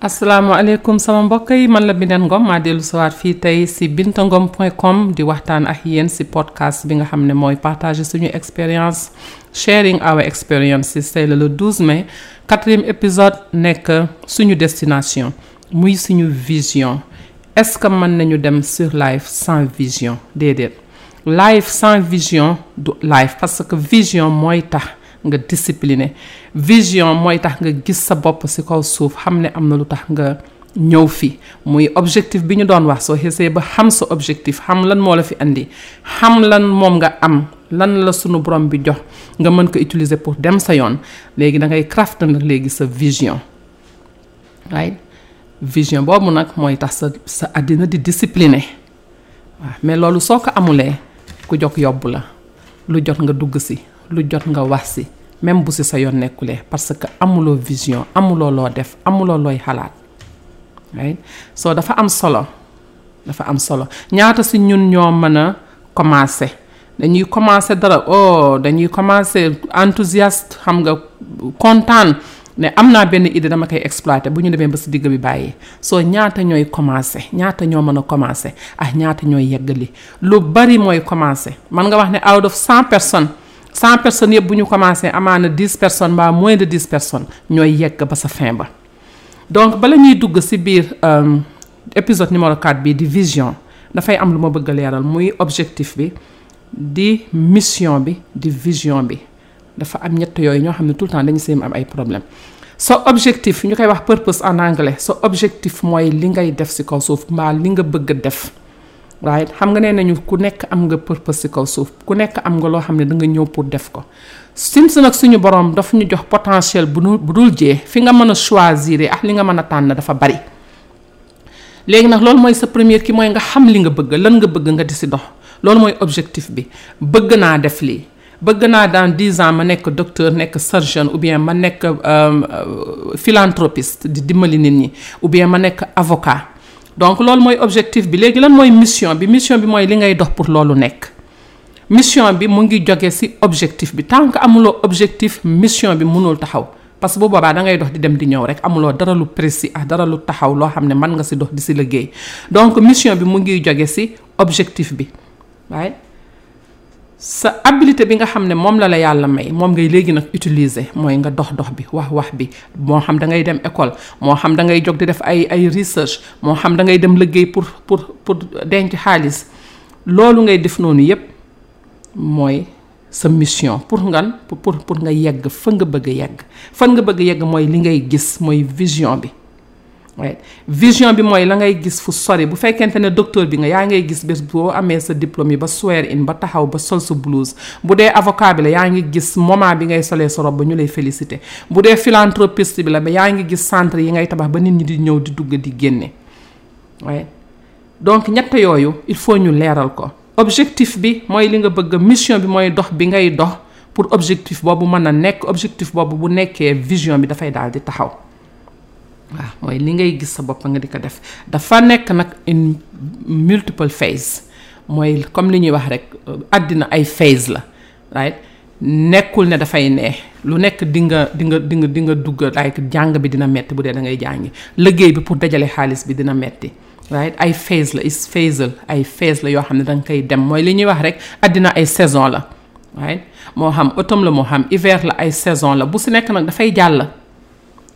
asalaamaaleykum sama mbokk yi man la Binette Ngom maa dellu siwaat fii tey si bintangom point com di waxtaan ak yéen si podcast bi nga xam ne mooy partager suñu expérience sharing our experiences tey la le 12 mai quatrième épisode nekk suñu destination muy suñu vision est-ce que mën nañu dem sur life sans vision déedéet life sans vision du life parce que vision mooy tax nga discipliné vision mooy tax nga gis sa bopp si kaw suuf xam ne am na lu tax nga ñëw fi muy objectif bi ñu doon wax soo xesee ba xam sa objectif xam lan moo la fi indi xam lan moom nga am lan la sunu borom bi jox nga mën ko utiliser pour dem sa yoon léegi da ngay craft nag léegi sa vision right vision boobu nag mooy tax sa sa àddina di discipliné waaw mais loolu soo ko amulee ku jog yobbu la lu jot nga dugg si lu jot nga wax si même bu si sa yoon nekkulee parce que amuloo vision amuloo loo def amuloo looy xalaat right soo dafa am solo dafa am solo ñaata si ñun ñoo mën a commencé dañuy commencer dara oh dañuy commencer enthousiaste xam nga kontaan ne am naa benn idée dama koy exploiter bu ñu demee ba si digg bi bàyyi soo ñaata ñooy commencer ñaata ñoo mën a commencer ah ñaata ñooy yeggali lu bari mooy commencer man nga wax ne out of cent personnes cent personnes yëpp bu ñu commencer amaana dix personnes mbaa moins de dix personnes ñooy yegg ba sa fin ba donc bala ñuy dugg si biir. Euh, épisode numéro 4 bi di vision dafay am lu ma bëgg a leeral muy objectif bi di mission bi di vision bi dafa am ñett yooyu ñoo xam ne tout le temps dañu seen am ay problème sa objectif ñu koy wax purpose en anglais sa objectif mooy li ngay def si kaw suuf mbaa li nga bëgg a def waaye xam nga nee nañu ku nekk am nga purpose si kaw suuf ku nekk am nga loo xam ne da nga ñëw pour def ko sim si nag suñu borom daf ñu jox potentiel bu nu bu dul jee fi nga mën a choisir ak li nga mën a tànn dafa bari léegi nag loolu mooy sa première ki mooy nga xam li nga bëgg lan nga bëgg nga di si dox loolu mooy objectif bi bëgg naa def lii bëgg naa dans dix ans ma nekk docteur nekk surgeon ou bien ma nekk euh, euh, philanthropiste di dimbali nit ñi ou bien ma nekk avocat donc loolu mooy objectif bi léegi lan mooy mission bi mission bi mooy li ngay dox pour loolu nekk mission bi mu ngi jóge ci objectif bi tant que amuloo objectif mission bi mënul taxaw parce que bu boobaa da ngay dox di dem di ñëw rek amuloo dara lu précis ak dara lu taxaw loo xam ne mën nga si dox di si liggéey donc mission bi mu ngi jóge si objectif bi waaye sa habilité bi nga xam ne moom la la yàlla may moom ngay léegi nag utiliser mooy nga dox dox bi wax wax bi moo xam da ngay dem école moo xam da ngay jóg di def ay ay research moo xam da ngay dem liggéey pour pour pour denc xaalis loolu ngay def noonu yépp mooy sa mission pour ngan pour pour nga yegg fa nga bëgg yegg fan nga bëgg yegg mooy li ngay gis mooy vision bi right vision bi mooy la ngay gis fu sori bu fekkente ne docteur bi nga yaa ngay gis bés boo amee sa diplôme yi ba swear in ba taxaw ba sol sa blouse bu dee avocat bi la yaa ngi gis moment bi ngay solee sa robe ba ñu lay félicité bu dee philanthropiste bi la ba yaa ngi gis centre yi ngay tabax ba nit ñi di ñëw di dugg di génne right donc ñett yooyu il faut ñu leeral ko objectif bi mooy li nga bëgg mission bi mooy dox bi ngay dox pour objectif boobu mën a nekk objectif boobu bu nekkee vision bi dafay daal di taxaw waaw mooy li ngay gis sa bopp nga di ko def dafa nekk nag une multiple phase mooy comme li ñuy wax rek àddina ay phase la right nekkul ne dafay neex lu nekk di nga di nga di nga di nga dugg like jàng bi dina metti bu dee da ngay jàngi liggéey bi pour dajale xaalis bi dina metti right ay phase la is phasal ay phase la yoo xam ne da nga koy dem mooy li ñuy wax rek àddina ay saison la right moo xam automne la moo xam hiver la ay saison la bu si nekk nag dafay jàll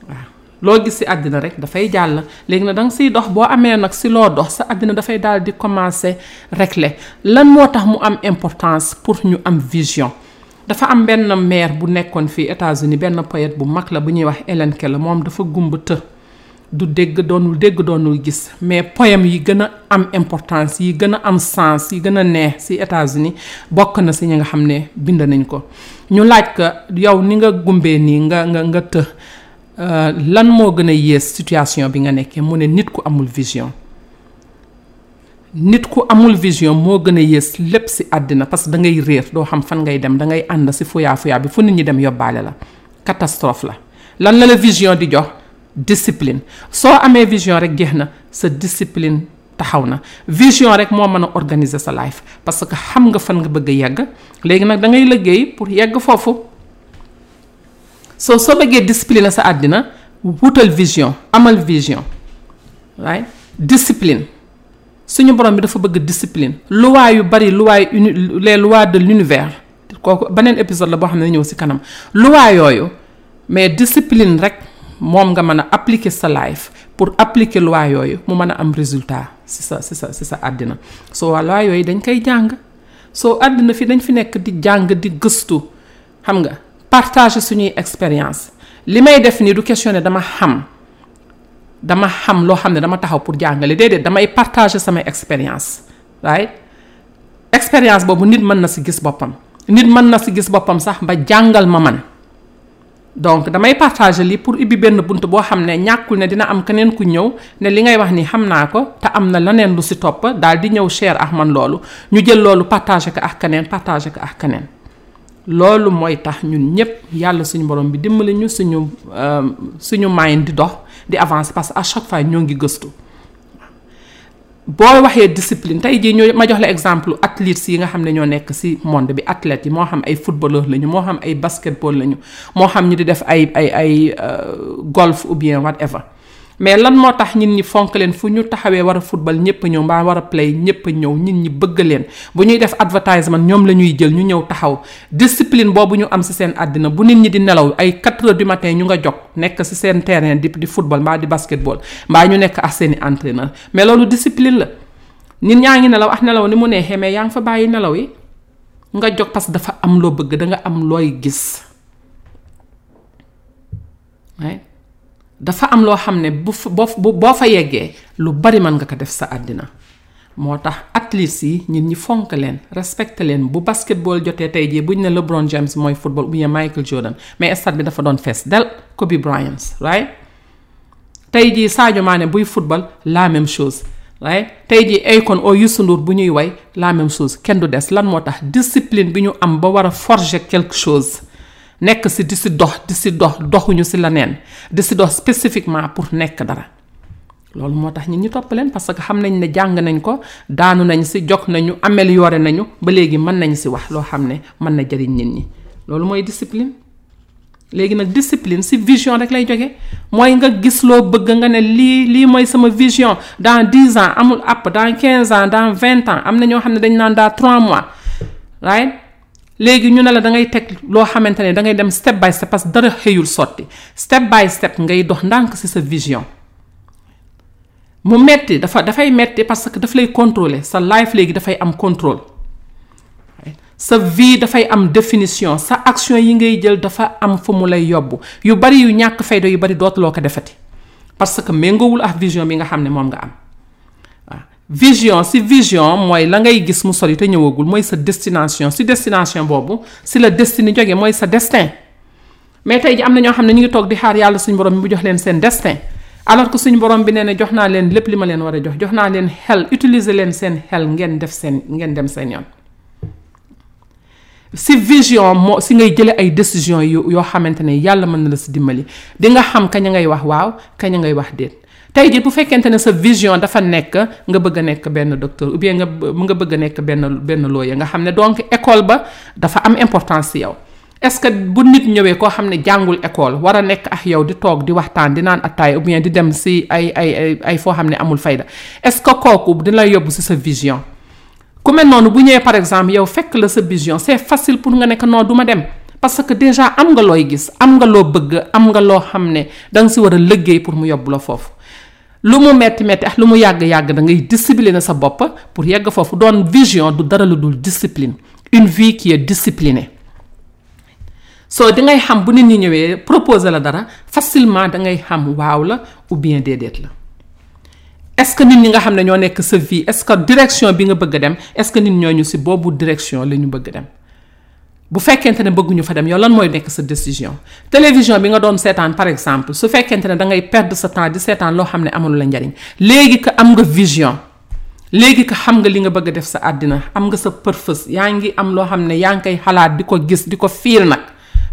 waaw loo gis si àddina rek dafay jàll léegi nag da nga siy dox boo amee nag si loo dox sa àddina dafay daal di commencer régler lan moo tax mu am importance pour ñu am vision dafa am benn maire bu nekkoon fii États-Unis benn poète bu mag la bu ñuy wax Helen Keller moom dafa gumb të du dégg doonul dégg doonul gis mais poème yi gën a am importance yi gën a am sens yi gën a neex si États-Unis bokk na si ñi nga xam ne bind nañ ko ñu laaj ko yow ni nga gumbee nii nga nga nga të euh, lan moo gën a yées situation bi nga nekkee mu ne nit ku amul vision nit ku amul vision moo gën a yées lépp si àddina parce que da ngay réer doo xam fan ngay dem da ngay ànd si fuyaa fuyaa bi fu nit ñi dem yóbbaale la catastrophe la lan la la vision di jox discipline soo amee vision rek jeex na sa discipline taxaw na vision rek moo mën a organiser sa life parce que xam nga fan nga bëgg a yegg léegi nag da ngay liggéey pour yegg foofu soo soo bëggee discipline sa àddina wutal vision amal vision waaye discipline suñu borom bi dafa bëgg discipline loi yu bari loi uni les lois de l'univers kooku beneen épisode la boo xam ne ñëw si kanam loi yooyu mais discipline rek moom nga mën a appliquer sa life pour appliquer loi yooyu mu mën a am résultat si sa si sa si sa àddina soo waa loi yooyu dañ koy jàng soo àddina fi dañ fi nekk di jàng di gëstu xam nga partager suñuy expérience li may def nii du question ne dama xam dama xam loo xam ne dama taxaw pour jàngale déedéet damay partager sama expérience right expérience boobu nit mën na si gis boppam nit mën na si gis boppam sax ba jàngal ma man donc damay partager lii pour ibbi benn bunt boo xam ne ñàkkul ne dina am keneen ku ñëw ne li ngay wax ni xam naa ko te am na leneen lu si topp daal di ñëw share ak man loolu ñu jël loolu partager ko ak keneen partager ko ak keneen loolu mooy tax ñun ñëpp yàlla suñu borom bi dimbali ñu suñu suñu mind di dox di avancer parce que à chaque fois ñoo ngi gëstu boo waxee discipline tey jii ñoo ma jox la exemple athlètes yi nga xam ne ñoo nekk ci monde bi athlètes yi moo xam ay footballeur lañu moo xam ay basketball lañu moo xam ñu di def ay ay ay euh, golf ou bien whatever mais lan moo tax ñit ñi fonk leen fu ñu taxawee war a football ñëpp ñëw mbaa war a play ñëpp ñëw ñit ñi bëgg leen bu ñuy def advertisement ñoom la ñuy jël ñu ñëw taxaw discipline boobu ñu am si seen àddina bu nit ñi di nelaw ay 4 heures du matin ñu nga jog nekk si seen terrain di di football mbaa di basketball mbaa ñu nekk ak seeni entraîneur mais loolu discipline la nit ñaa ngi nelaw ak nelaw ni mu neexee mais yaa ngi fa bàyyi nelaw yi nga jog parce que dafa am loo bëgg da nga am looy gis waaye dafa am loo xam ne bu fa boo boo fa yeggee lu bari mën nga ko def sa àddina moo tax athlètes yi nit ñi fonk leen respecté leen bu basketball jotee tey jii buñ ne LeBron James mooy football ou bien Michael Jordan mais stade bi dafa doon fees del Kobe Bryant right tey jii Sadio Mané buy football la même chose right tey jii Akon oo Youssou Ndour bu ñuy way la même chose kenn du des lan moo tax discipline bi ñu am ba war a forger quelque chose nekk si di si dox di si dox doxuñu si la neen di si dox spécifiquement pour nekk dara loolu moo tax ñun ñu topp leen parce que xam nañ ne jàng nañ ko daanu nañ si jog nañu amélioré nañu ba léegi mën nañ si wax loo xam ne mën na jëriñ nit ñi loolu mooy discipline léegi nag discipline si vision rek lay jóge mooy nga gis loo bëgg nga ne lii lii mooy sama vision dans dix ans amul app dans quinze ans dans vingt ans am na ñoo xam ne dañ naan daa trois mois right léegi ñu ne la da ngay teg loo xamante ne da ngay dem step by step parce que dara xëyul sotti step by step ngay dox ndànk ci sa vision mu metti dafa dafay metti parce que daf lay contrôler sa life léegi dafay am contrôle sa vie dafay am définition sa action yi ngay jël dafa am fu mu lay yóbbu yu bari yu ñàkk fayda yu bari dootuloo ko defati parce que méngoowul ak vision bi nga xam ne moom nga am vision si vision mooy la ngay gis mu sori te ñëwagul mooy sa destination si destination boobu si la destiné jóge mooy sa destin mais tey ji am na ñoo xam ne ñu ngi toog di xaar yàlla suñu borom bi mu jox leen seen destin alors que suñu borom bi nee na jox naa leen lépp li ma leen war a jox jox naa leen xel utiliser leen seen xel ngeen def seen ngeen dem seen yoon si vision moo si ngay jële ay décision yu yoo xamante ne yàlla mën na la si dimbali di nga xam kañ ngay wax waaw kañ ngay wax déet tey jii bu fekkente ne sa vision dafa nekk nga bëgg a nekk benn docteur ou bien nga nga bëgg a nekk benn benn looya nga xam ne donc école ba dafa am importance si yow est-ce que bu nit ñëwee koo xam ne jàngul école war a nekk ak yow di toog di waxtaan di naan attaay ou bien di dem si ay ay ay foo xam ne amul fayda est-ce que kooku dina yóbbu si sa vision ku mel noonu bu ñëwee par exemple yow fekk la sa vision c'est facile pour nga nekk non du ma dem parce que déjà am nga looy gis am nga loo bëgg am nga loo xam ne da nga si war a liggéey pour mu yóbbu la foofu lu mu metti metti ak lu mu yàgg yàgg da ngay discipliner sa bopp pour yegg foofu doon vision du dara lu dul discipline une vie qui est disciplinée soo di ngay xam bu nit ñi ñëwee proposer la dara facilement da ngay xam waaw la ou bien déedéet la est-ce que nit ñi nga xam ne ñoo nekk sa vie est-ce que direction bi nga bëgg a dem est-ce que nit ñooñu si boobu direction la ñu bëgg dem bu fekkente ne bëgguñu fa dem yow lan mooy nekk sa décision télévision bi nga doon seetaan par exemple su fekkente ne da ngay perdre sa temps di seetaan loo xam ne amul la njariñ léegi que am nga vision léegi ka xam nga li nga bëgg a def sa àddina am nga sa purpose yaa ngi am loo xam ne yaa ngi koy xalaat di ko gis di ko fiil nag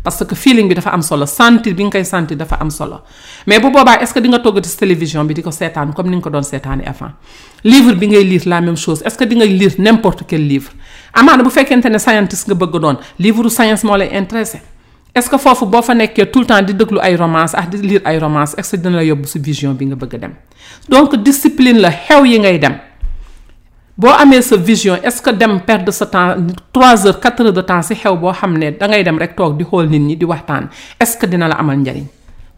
parce que feeling bi dafa am solo sentir bi nga koy sentir dafa am solo mais bu boobaa est-ce que di nga toggati sa télévision bi di ko seetaan comme ni nga ko doon seetaani avant livre bi ngay lire la même chose est-ce que di nga lire n'importe quel livre amaana bu fekkente ne scientist nga bëgg doon livre science moo lay intéressé est-ce que foofu boo fa nekkee tout le temps di déglu ay romance ak di lire ay romance est-ce que dina la yóbbu si vision bi nga bëgg a dem donc discipline la xew yi ngay dem boo amee sa vision est-ce que dem perdre sa temps trois heures quatre heures de temps si xew boo xam ne dangay dem rek toog di xool nit ñi di waxtaan est-ce que dina la amal njariñ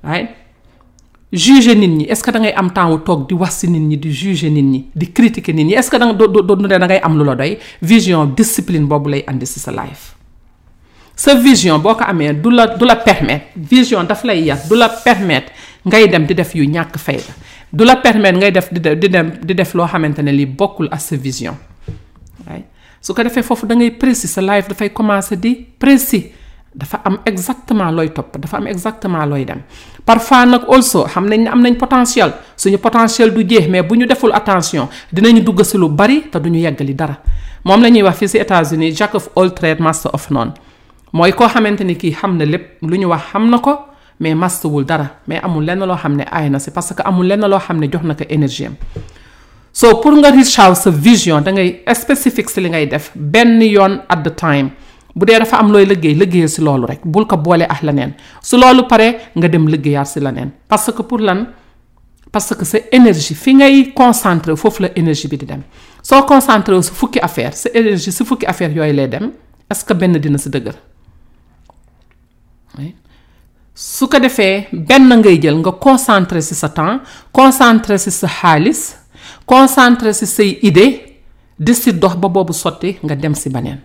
waaye juger nit ñi est-ce que da ngay am temps wu toog di wax si nit ñi di juger nit ñi di critiquer nit ñi est-ce que da nga do do do da ngay am lu la doy vision discipline boobu lay andi si sa life. sa vision boo ko amee du la du la permettre vision daf lay yar du la permettre ngay dem di def yu ñàkk fayda du la permettre ngay def di di dem di def loo xamante ne li bokkul ak sa vision waaye su ko defee foofu da ngay précis sa life dafay commencer di précis dafa am exactement looy topp dafa am exactement looy dem parfois nag also xam nañ ne am nañ potentiel suñu potentiel du jeex mais bu ñu deful attention dinañu dugg si lu bari te duñu yeggali dara moom la ñuy wax fii si États-Unis jack of all trades master of none mooy koo xamante ni kii xam na lépp lu ñu wax xam na ko mais masterwul dara mais amul lenn loo xam ne aay na si parce que amul lenn loo xam ne jox na ko énergie am so pour nga reach out sa vision da ngay spécifique si li ngay def benn yoon at the time bu dee dafa am looy liggéey liggéeyal si loolu rek bul ko boole ak leneen su loolu paree nga dem liggéeyaat si leneen parce que pour lan parce que sa énergie fi ngay concentré foofu la énergie bi di dem soo concentré si fukki affaire sa énergie si fukki affaire yooyu lay dem est-ce que benn dina si dëgër su ko defee benn ngay jël nga concentré ci sa temps concentré ci sa xaalis concentré ci say idée di si dox ba boobu sotti nga dem ci beneen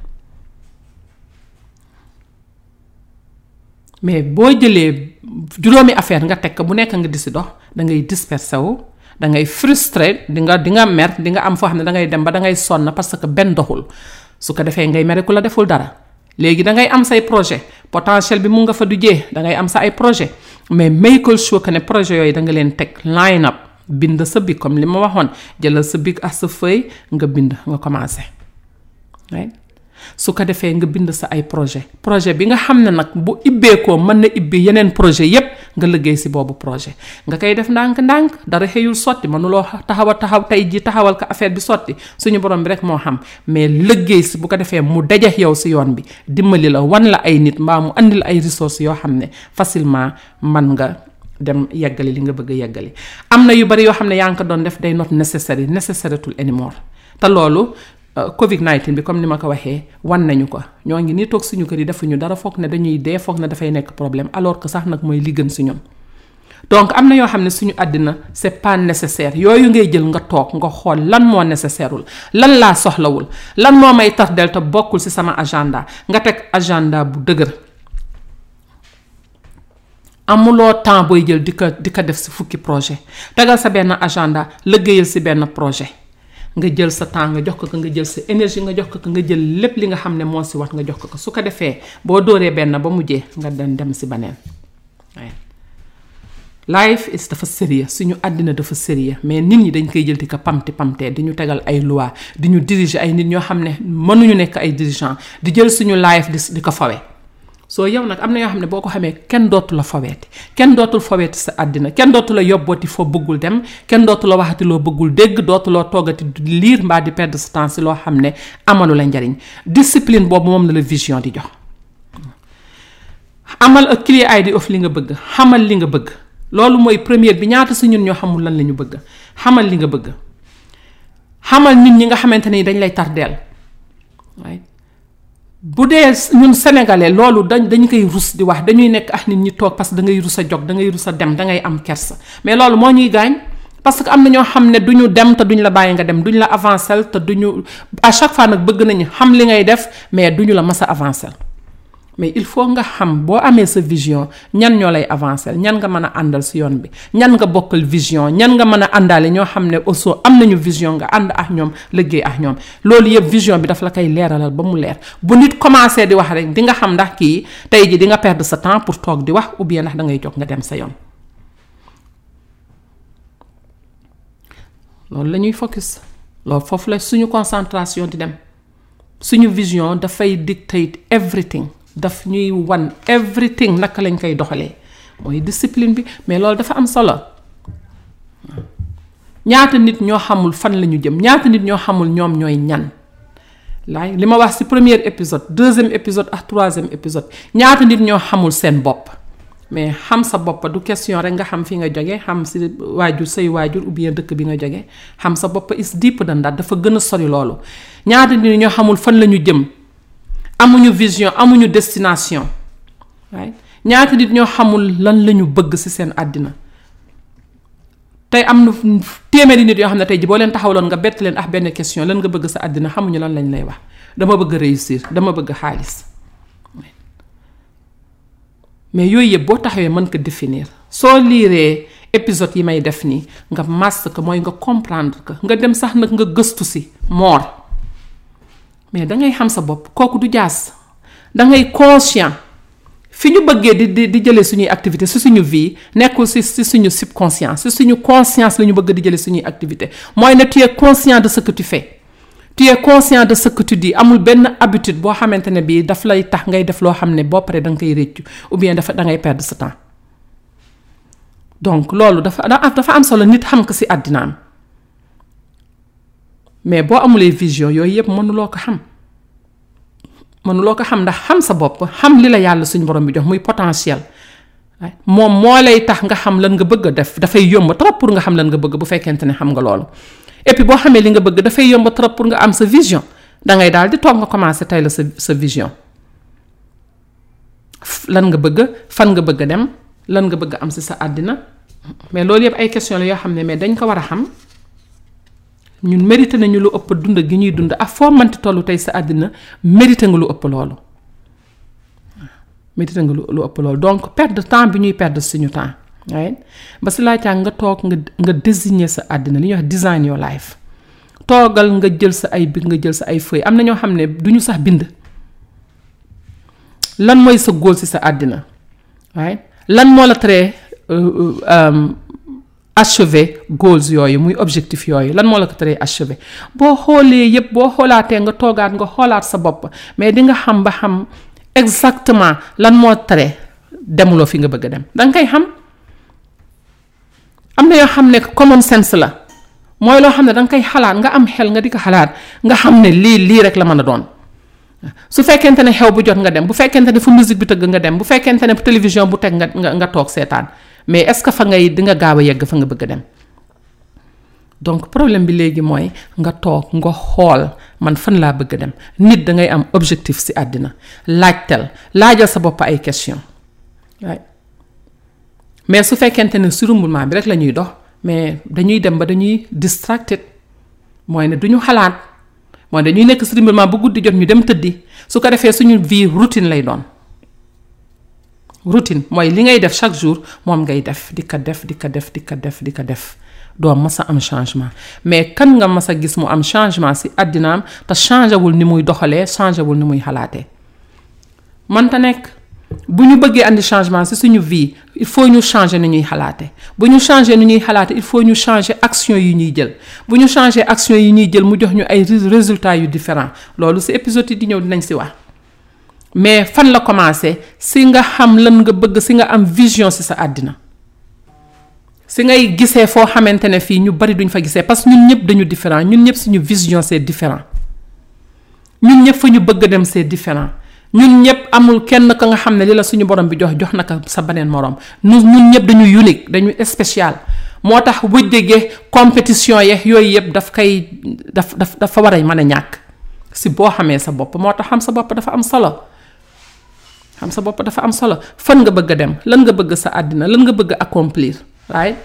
mais boo jëlee juróomi affaire nga teg bu nekk nga di si dox da ngay dispersé wu da ngay frustré di nga di nga mer di nga am foo xam ne da ngay dem ba da ngay sonn parce que benn doxul su ko defee ngay mere ku la deful dara léegi da ngay am say projet potentiel bi mu nga fa du jee da ngay am sa ay projet mais make sure que ne projet yooyu da nga leen teg line up bind sa bic comme li ma waxoon jëlal sa bic ak sa feuille nga bind nga commencé right su ko defee nga bind sa ay projet projet bi nga xam ne nag bu ibbeekoo mën na ibbi yeneen projet yépp nga liggéey si boobu projet nga koy def ndànk-ndànk dara xëyul sotti mënuloo taxaw a taxaw tey ji taxawal ko affaire bi sotti suñu borom bi rek moo xam mais liggéey si bu ko defee mu daje yow si yoon bi dimbali la wan la ay nit mbaa mu andi la ay ressources yoo xam ne facilement man nga dem yeggali li nga bëgg a yeggali am na yu bari yoo xam ne yaa ngi ko doon def day not necessary necessary tul anymore te loolu euh, Covid 19 bi comme ni ma ko waxee wan nañu ko ñoo ngi nii toog suñu kër yi defuñu dara foog ne dañuy dee foog ne dafay nekk problème alors que sax nag mooy li gën si ñun. donc am na yoo xam ne suñu àddina c'est pas nécessaire yooyu ngay jël nga toog nga xool lan moo nécessaireul lan laa soxlawul lan moo may tax del te bokkul ci sama agenda nga teg agenda bu dëgër amuloo temps booy jël di ko di ko def ci fukki projet tegal sa benn agenda liggéeyal ci benn projet nga jël sa temps nga jox ko ko nga jël sa énergie nga jox ko ko nga jël lépp li nga xam ne moo ci wat nga jox ko ko su ko defee boo dóoree benn ba mujjee nga dem dem ci beneen life is dafa sérieux suñu àddina dafa sérieux mais nit ñi dañ koy jël di ko pamte pamte di ñu tegal ay loi di ñu diriger ay nit ñoo xam ne mënuñu nekk ay dirigeant di jël suñu life di di ko fawe soo yow nag am na yoo xam ne boo ko xamee kenn dootu la faweeti kenn dootul faweeti sa àddina kenn dootu la yobbooti foo bëggul dem kenn dootu la waxati loo bëggul dégg dootu loo toogati di liir mbaa di perdre sa temps si loo xam ne amalu la njariñ discipline boobu moom la la vision di jox amal a clear idea of li nga bëgg xamal li nga bëgg loolu mooy première bi ñaata si ñun ñoo xamul lan la ñu bëgg xamal li nga bëgg xamal nit ñi nga xamante ni dañ lay tardeel waaye bu dee ñun sénégalais loolu dañ dañ koy rus di wax dañuy nekk ak nit ñi toog parce que da ngay rus a jog da ngay rus a dem da ngay am kersa mais loolu moo ñuy gaañ parce que am na ñoo xam ne duñu dem te duñ la bàyyi nga dem duñ la avancer te duñu à chaque fois nag bëgg nañu xam li ngay def mais duñu la mas a avancer mais il faut nga xam boo amee sa vision ñan ñoo lay avancer ñan nga mën a àndal si yoon bi ñan nga bokkal vision ñan nga mën a àndaale ñoo xam ne aussi am nañu vision nga ànd ak ñoom liggéey ak ñoom loolu yëpp vision bi daf la koy leeralal ba mu leer bu nit commencé di wax rek di nga xam ndax kii tey ji di nga perdre sa temps pour toog di wax ou bien ndax da ngay jóg nga dem sa yoon loolu la ñuy focus loolu foofu la suñu concentration di dem suñu vision dafay dictate everything daf ñuy wan everything naka lañ koy doxalee mooy discipline bi mais loolu dafa am solo ñaata nit ñoo xamul fan la ñu jëm ñaata nit ñoo xamul ñoom ñooy ñan laay li ma wax ci premier épisode deuxième épisode ak troisième épisode ñaata nit ñoo xamul seen bopp mais xam sa bopp du question rek nga xam fi nga jóge xam si waajur say waajur ou bien dëkk bi nga jóge xam sa bopp is deep than that dafa gën a sori loolu ñaata nit ñoo xamul fan la ñu jëm amuñu vision amuñu destination waaye ñaata nit ñoo xamul lan la ñu bëgg si seen àddina tey am na téeméeri nit yoo xam ne tey ji boo leen taxawloon nga bett leen ak benn question lan nga bëgg sa àddina xamuñu lan lañ lay wax dama bëgg réussir dama bëgg xaalis mais yooyu yëpp boo taxawee mën ko définir soo liiree épisode yi may def nii nga màss ko mooy nga comprendre ko nga dem sax nag nga gëstu si moor mais dangay xam sa bopp kooku du jaas dangay conscient fi ñu bëggee di di di jëlee suñuy activité si suñu vie nekkul si si suñu subconscient si suñu conscience la ñu bëgg di jëlee suñuy activité mooy ne tu es conscient de ce que tu fais tu es conscient de ce que tu dis amul benn habitude boo xamante ne bii daf lay tax ngay def loo xam ne boo paree da nga koy réccu ou bien dafa da ngay perdre sa temps donc loolu dafa dafa am solo nit xam ko si àddinaam mais boo amulee vision yooyu yëpp mënuloo ko xam mënuloo ko xam ndax xam sa bopp xam li la yàlla suñu borom bi jox muy potentiel moom moo lay tax nga xam lan nga bëgg a def dafay yomb trop pour nga xam lan nga bëgg bu fekkente ne xam nga loolu et puis boo xamee li nga bëgg dafay yomb trop pour nga am sa vision da ngay daal di toog nga commencé tey la sa sa vision lan nga bëgg fan nga bëgg a dem lan nga bëgg am si sa àddina mais loolu yëpp ay question la yoo xam ne mais dañ ko war a xam ñun mérité nañu lu ëpp dund gi ñuy dund ak foo mënti tollu tey sa àddina mérité nga lu ëpp loolu méditer nga lu ëpp loolu donc perte de temps bi ñuy perdre suñu temps right ba si laajtaa nga toog nga nga désigner sa àddina li ñuy wax design your life toogal nga jël sa ay bic nga jël sa ay feuille am na ñoo xam ne du ñu sax bind lan mooy sa góol si sa àddina right lan moo la teree euh, euh, um, achever goals yooyu muy objectif yooyu lan moo la ko teree achever boo xoolee yëpp boo xoolaatee nga toogaat nga xoolaat sa bopp mais di nga xam ba xam exactement lan moo tere demuloo fi nga bëgg a dem da nga koy xam am na yoo xam ne common sense la mooy loo xam ne da nga koy xalaat nga am xel nga di ko xalaat nga xam ne lii lii rek la mën a doon su fekkente ne xew bu jot nga dem bu fekkente ne fu musique bi tëgg nga dem bu fekkente ne télévision bu teg nga nga nga toog seetaan mais est-ce que fa ngay di nga gaaw a yegg fa nga bëgg a dem donc problème bi léegi mooy nga toog nga xool man fan laa bëgg a dem nit da ngay am objectif ci àddina laajtel laajal sa bopp ay question waay mais su fekkente ne surumbulement bi rek la ñuy dox mais dañuy dem ba dañuy distracted mooy ne duñu xalaat mooy dañuy nekk simplement bu guddi jot ñu dem tëddi su ko defee suñu vie routine lay doon routine mooy li ngay def chaque jour moom ngay def di ko def di ko def di ko def di ko def doo mas a am changement mais kan nga mas a gis mu am changement si àddinaam te changé wul ni muy doxalee changé wul ni muy xalaatee mënta nekk bu ñu bëggee andi changement ci suñu vie il faut ñu changer ni ñuy xalaate bu ñu changer ni ñuy xalaate il faut ñu changer action yi ñuy jël bu ñu changer action yi ñuy jël mu jox ñu ay résultats yu différents loolu ci épisode yi di ñëw dinañ ci wax mais fan la commencé ci nga xam lan nga bëgg ci nga am vision ci sa àddina si ngay gisee foo xamante ne fii ñu bari duñ fa gisee parce que ñun ñëpp dañu différent ñun ñëpp suñu vision c'est différent ñun ñëpp fa ñu bëgg dem c'est différent ñun ñëpp amul kenn ka nga xam ne li la suñu borom bi jox jox na ko sa beneen morom nu ñun ñëpp dañu unique dañu spécial moo tax wëjjege compétition ye yooyu yëpp daf koy daf daf dafa war a mën a ñàkk si boo xamee sa bopp moo tax xam sa bopp dafa am solo xam sa bopp dafa am solo fan nga bëgg a dem lan nga bëgg sa àddina lan nga bëgg a accomplir right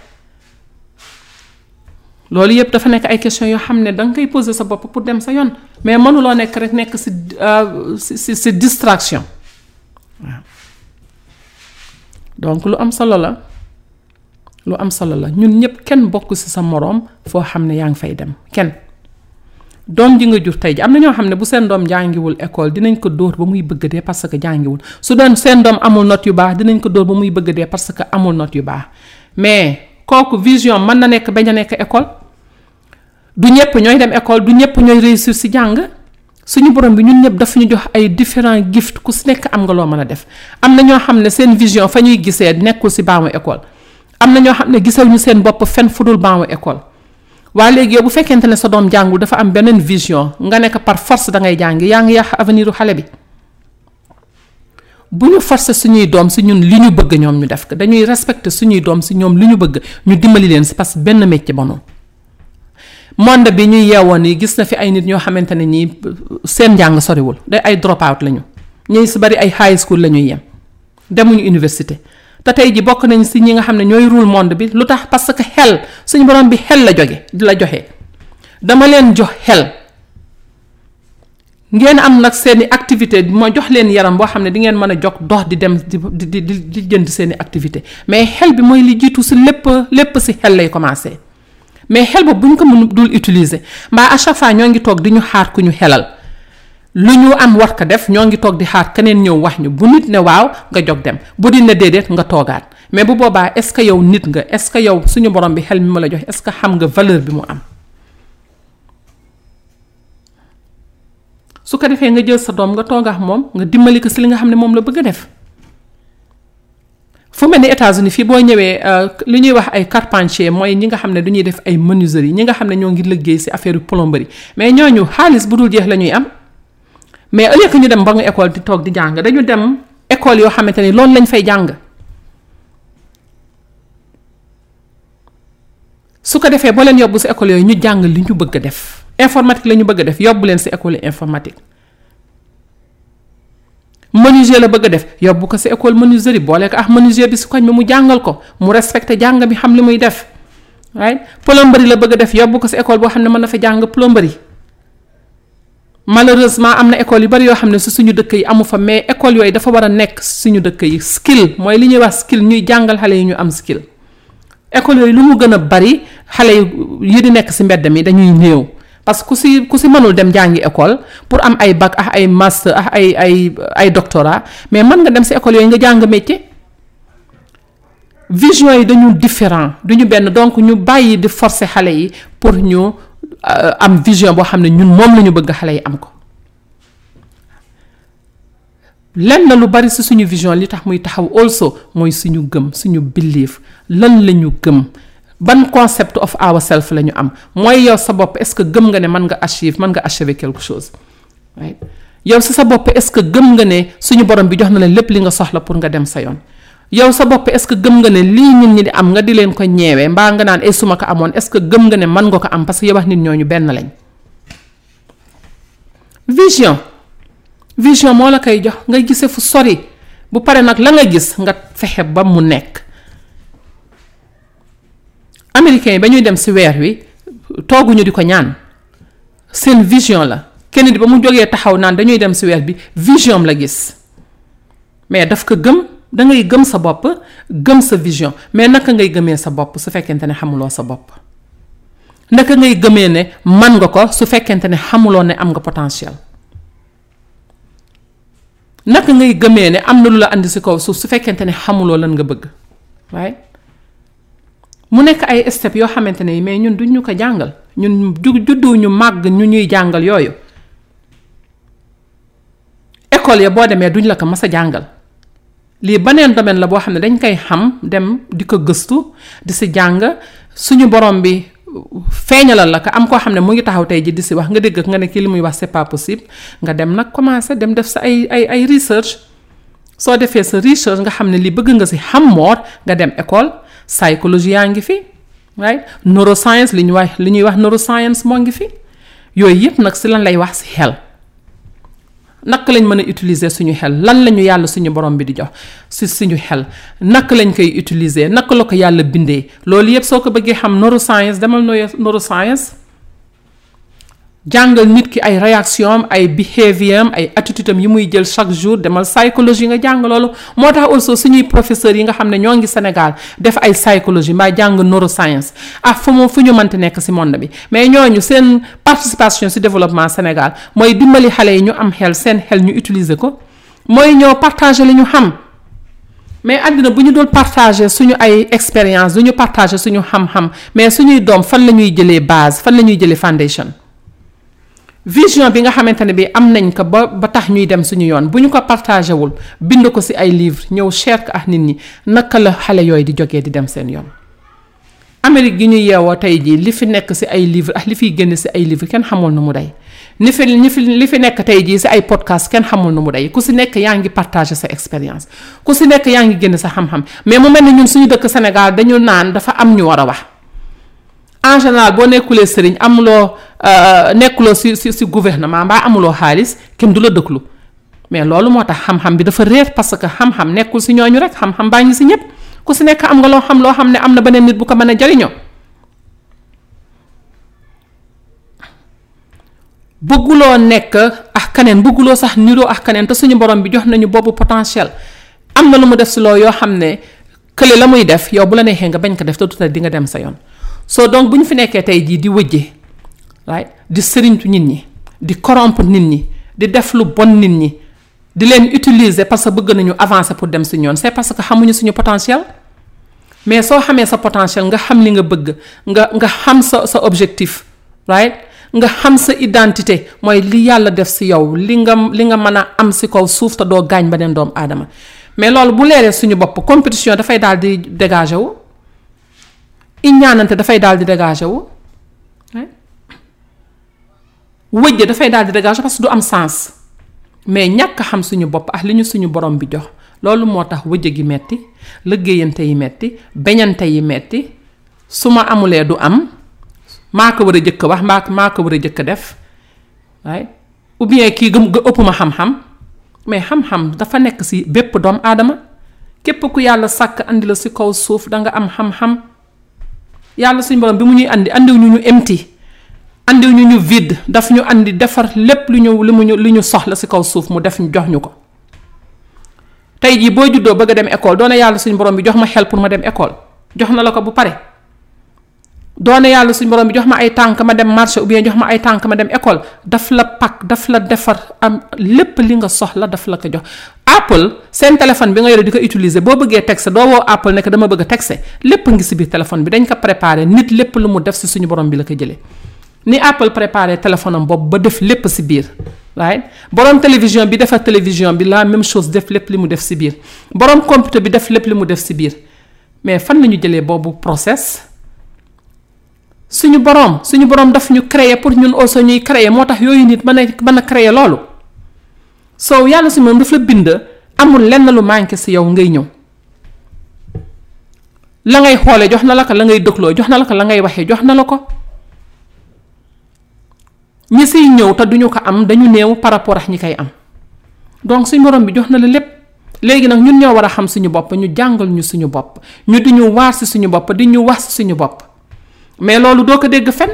loolu yëpp dafa nekk ay question yoo xam ne da nga koy poser sa bopp pour dem sa yoon mais mënuloo nekk rek nekk si euh, si si distraction waaw donc lu am solo la lu am solo la ñun ñëpp kenn bokk si sa moroom foo xam ne yaa ngi fay dem kenn doom ji nga jur tey ji am na ñoo xam ne bu seen doom jàngiwul école dinañ ko dóor ba muy bëgg dee parce que jàngiwul su doon seen doom amul note yu baax dinañ ko dóor ba muy bëgg dee parce que amul note yu baax mais kooku vision mën na nekk bañ a nekk école du ñëpp ñooy dem école du ñëpp ñooy réussir si jàng suñu borom bi ñun ñëpp daf ñu jox ay différents gift ku si nekk am nga loo mën a def am na ñoo xam ne seen vision fa ñuy gisee nekkul si baamu école am na ñoo xam ne gisal ñu seen bopp fenn fu dul baamu école waa léegi yow bu fekkente ne sa doom jàngul dafa am beneen vision nga nekk par force da ngay jàng yaa ngi yàq avenir u xale bi bu ñu forcer suñuy doom si ñun li ñu bëgg ñoom ñu def ko dañuy respecter suñuy doom si ñoom li ñu bëgg ñu dimbali leen si parce que benn métier bonul monde bi ñuy yeewoon yi gis na fi ay nit ñoo xamante ne ñii seen njàng soriwul day ay drop out lañu ñuy si bari ay high school la ñuy yem demuñu université te tey ji bokk nañ si ñi nga xam ne ñooy rule monde bi lu tax parce que xel suñu borom bi xel la joge la joxe dama leen jox xel ngeen am nag seeni activité ma jox leen yaram boo xam ne di ngeen mën a jog dox di dem di di di di jënd seeni activité mais xel bi mooy li jiitu si lépp lépp si xel lay commencé mais xel boobu bu ñu ko mën dul utiliser mbaa à chaque fois ñoo ngi toog di ñu xaar ku ñu xelal lu ñu am war ko def ñoo ngi toog di xaar keneen ñëw wax ñu bu nit ne waaw nga jog dem bu nit ne déedéet nga toogaat mais bu boobaa est-ce que yow nit nga est-ce que yow suñu borom bi xel mi ma la jox est-ce que xam nga valeur bi mu am su ko defee nga jël sa doom nga toog ak moom nga dimbali ko si li nga xam ne moom la bëgg a def fu mel ni États-Unis fii boo ñëwee euh, li ñuy wax ay carpentier mooy ñi nga xam ne du ñuy def ay menuiserie ñi nga xam ne ñoo ngi liggéey si affaire plomberie mais ñooñu xaalis bu dul jeex la ñuy am mais au lieu que ñu dem ba nga école di toog di jàng dañu dem école yoo xamante ni loolu lañ fay jàng su ko defee boo leen yóbbu si école yooyu ñu jàng li ñu bëgg a def informatique la ñu bëgg a def yóbbu leen si école informatique menuisier la bëgg a def yóbbu ko si école menuiserie boole ko ak menuisier bi si koñ bi mu jàngal ko mu respecté jàng bi xam li muy def right plomberie la bëgg a def yóbbu ko si école boo xam ne mën na fa jàng plomberie malheureusement am na école yu bari yoo xam ne si suñu dëkk yi amu fa mais école yooyu dafa war a nekk suñu dëkk yi skill mooy li ñuy wax skill ñuy jàngal xale yi ñu am skill école yooyu lu mu gën a bari xale yi di nekk si mbedd mi dañuy néew parce que ku si ku si mënul dem jàngi école pour am ay bac ak ay master ak ay ay ay doctorat mais mën nga dem si école yooyu nga jàng métier. vision yi dañu différent duñu benn donc ñu bàyyi di forcer xale yi pour ñu euh, am vision boo xam ne ñun moom la ñu bëgg xale yi am ko lenn na lu bari si suñu vision li tax muy taxaw also mooy suñu gëm suñu belief lan la ñu gëm ban concept of ourself la ñu am mooy yow sa bopp est-ce que gëm nga ne mën nga achieve mën nga achever quelque chose yow si sa bopp est-ce que gëm nga ne suñu borom bi jox na la lépp li nga soxla pour nga dem sa yoon yow sa bopp est-ce que gëm nga ne lii nit ñi di am nga di leen ko ñeewee mbaa nga naan ay eh, suma ko amoon est-ce que gëm nga ne mën nga ko am parce que yow wax nit ñooñu benn lañ vision vision moo la koy jox nga gisee fu sori bu pare nag la nga gis nga fexe ba mu nekk américains yi ba ñuy dem si weer wi tooguñu di ko ñaan seen vision la Kennedy ba mu jógee taxaw naan dañuy dem si weer bi vision la gis mais daf ko gëm da ngay gëm sa bopp gëm sa vision mais naka ngay gëmee sa bopp su fekkente ne xamuloo sa bopp naka ngay gëmee ne man nga ko su fekkente ne xamuloo ne am nga potentiel naka ngay gëmee ne am na lu la andi si kaw suuf su fekkente ne xamuloo lan nga bëgg waaye mu nekk ay step yoo xamante ne mais ñun duñ ñu ko jàngal ñun juddu ñu màgg ñu ñuy jàngal yooyu école ya boo demee duñ la ko mas a jàngal lii beneen domaine la boo xam ne dañ koy xam dem di ko gëstu di si jàng suñu borom bi feeñalal la ko am koo xam ne mu ngi taxaw tey ji di si wax nga dégg nga ne kii li muy wax c'est pas possible nga dem nag commencer dem def sa ay ay ay research soo defee sa research nga xam ne li bëgg nga si xam moor nga dem école psychologie yaa ngi fi right neuroscience li ñuy wax li ñuy wax neuroscience moo ngi fi yooyu yëpp nag si lan lay wax si xel naka lañ mën a utiliser suñu xel lan lañu yàlla suñu borom bi di jox si suñu xel naka lañ koy utiliser naka la ko yàlla bindee loolu yëpp soo ko bëggee xam neuroscience demal neuroscience jàngal nit ki ay réaction am ay behavior am ay attitude am yi muy jël chaque jour demal psychologie nga jàng loolu moo tax also suñuy professeurs yi nga xam ne ñoo ngi Sénégal def ay psychologie mbaa jàng neuroscience ah fu mu fu ñu mënti nekk si monde bi mais ñooñu seen participation si développement Sénégal mooy dimbali xale yi ñu am xel seen xel ñu utiliser ko mooy ñoo partager li ñu xam mais àddina bu ñu dul partager suñu ay expérience du ñu partager suñu xam-xam mais suñuy doom fan la ñuy jëlee base fan la ñuy jëlee foundation vision bi nga xamante ne bi am nañ ko ba ba tax ñuy dem suñu yoon bu ñu ko partagé wul bind ko ci ay livre ñëw cher ko ak nit ñi naka la xale yooyu di jógee di dem seen yoon Amérique gi ñu yeewoo tey jii li fi nekk si ay livre ak li fiy génn si ay livre kenn xamul nu mu day ni fi ni fi li fi nekk tey jii si ay podcast kenn xamul nu mu day ku si nekk yaa ngi partager sa expérience ku si nekk yaa ngi génn sa xam-xam mais mu mel ne ñun suñu dëkk Sénégal dañu naan dafa am ñu war a wax en général boo nekkulee sëriñ amuloo euh, nekkuloo si si si gouvernement mbaa amuloo xaalis kenn du la dëkklu mais loolu moo tax xam-xam bi dafa réer parce que xam-xam nekkul si ñooñu rek xam-xam baa ngi si ñëpp ku si nekk am nga loo xam loo xam ne am na beneen nit bu ko mën a jariñoo bëgguloo nekk ak kaneen bëgguloo sax niroo ak kaneen te suñu borom bi jox nañu boobu potentiel am na lu mu def si loo yoo xam ne kële la muy def yow bu la neexee nga bañ ko def te tuuti di nga dem sa yoon soo donc bu ñu fi nekkee tey jii di wëjje right di sëriñtu nit ñi di corrompre nit ñi di def lu bon nit ñi di leen utiliser parce que bëgg nañu avancer pour dem suñu yoon c'est parce que xamuñu suñu potentiel mais soo xamee sa potentiel nga xam li nga bëgg nga nga xam sa sa objectif right nga xam sa identité mooy li yàlla def si yow li nga li nga mën a am si kaw suuf te doo gaañ beneen doomu aadama mais loolu bu leeree suñu bopp compétition dafay daal di dégagé wu iñaanante dafay daal di dégagé wu wëjje dafay daal di dégagé parce que du am sens mais ñàkk xam suñu bopp ak li ñu suñu borom bi jox loolu moo tax wëjje gi metti liggéeyante yi metti beñante yi metti su ma amulee du am maa ko war a jëkk wax maa maa ko war a jëkk def waaye ou bien kii gëm ga ëpp ma xam-xam mais xam-xam dafa nekk si bépp doom aadama képp ku yàlla sàkk andi la si kaw suuf danga am xam-xam yàlla suñu borom bi mu ñuy andi andiw ñu ñu empty andiw ñu ñu vide daf ñu andi defar lépp lu ñu li mu ñu li ñu soxla si kaw suuf mu def ñu jox ñu ko tey jii boo juddoo bëgg a dem école doone yàlla suñu borom bi jox ma xel pour ma dem école jox na la ko bu pare doone yàlla suñu borom bi jox ma ay tànk ma dem marché ou bien jox ma ay tànk ma dem école daf la pak daf la defar am lépp li nga soxla daf la ko jox Apple seen téléphone bi nga yore di ko utiliser boo bëggee texte doo woo Apple nekk dama bëgg a texte lépp ngi si biir téléphone bi dañ ko préparé nit lépp lu mu def si suñu borom bi la ko jëlee ni Apple préparé téléphone am boobu ba def lépp si biir right borom télévision bi defar télévision bi la même chose def lépp li mu def si biir borom computer bi def lépp li mu def si biir mais fan la ñu jëlee boobu process suñu borom suñu borom daf ñu créer pour ñun aussi ñuy créer moo tax yooyu nit mën a mën a créer loolu soo yàlla si moom daf la bind amul lenn lu manqué si yow ngay ñëw. la ngay xoole jox na la ko la ngay dëgloo jox na la ko la ngay waxee jox na la ko ñi siy ñëw te duñu ko am dañu néew par rapport ak ñi koy am donc suñ borom bi jox na la lépp léegi nag ñun ñoo war a xam suñu bopp ñu jàngal ñu suñu bopp ñu di ñu waar si suñu bopp di ñu wax si suñu bopp mais loolu doo ko dégg fen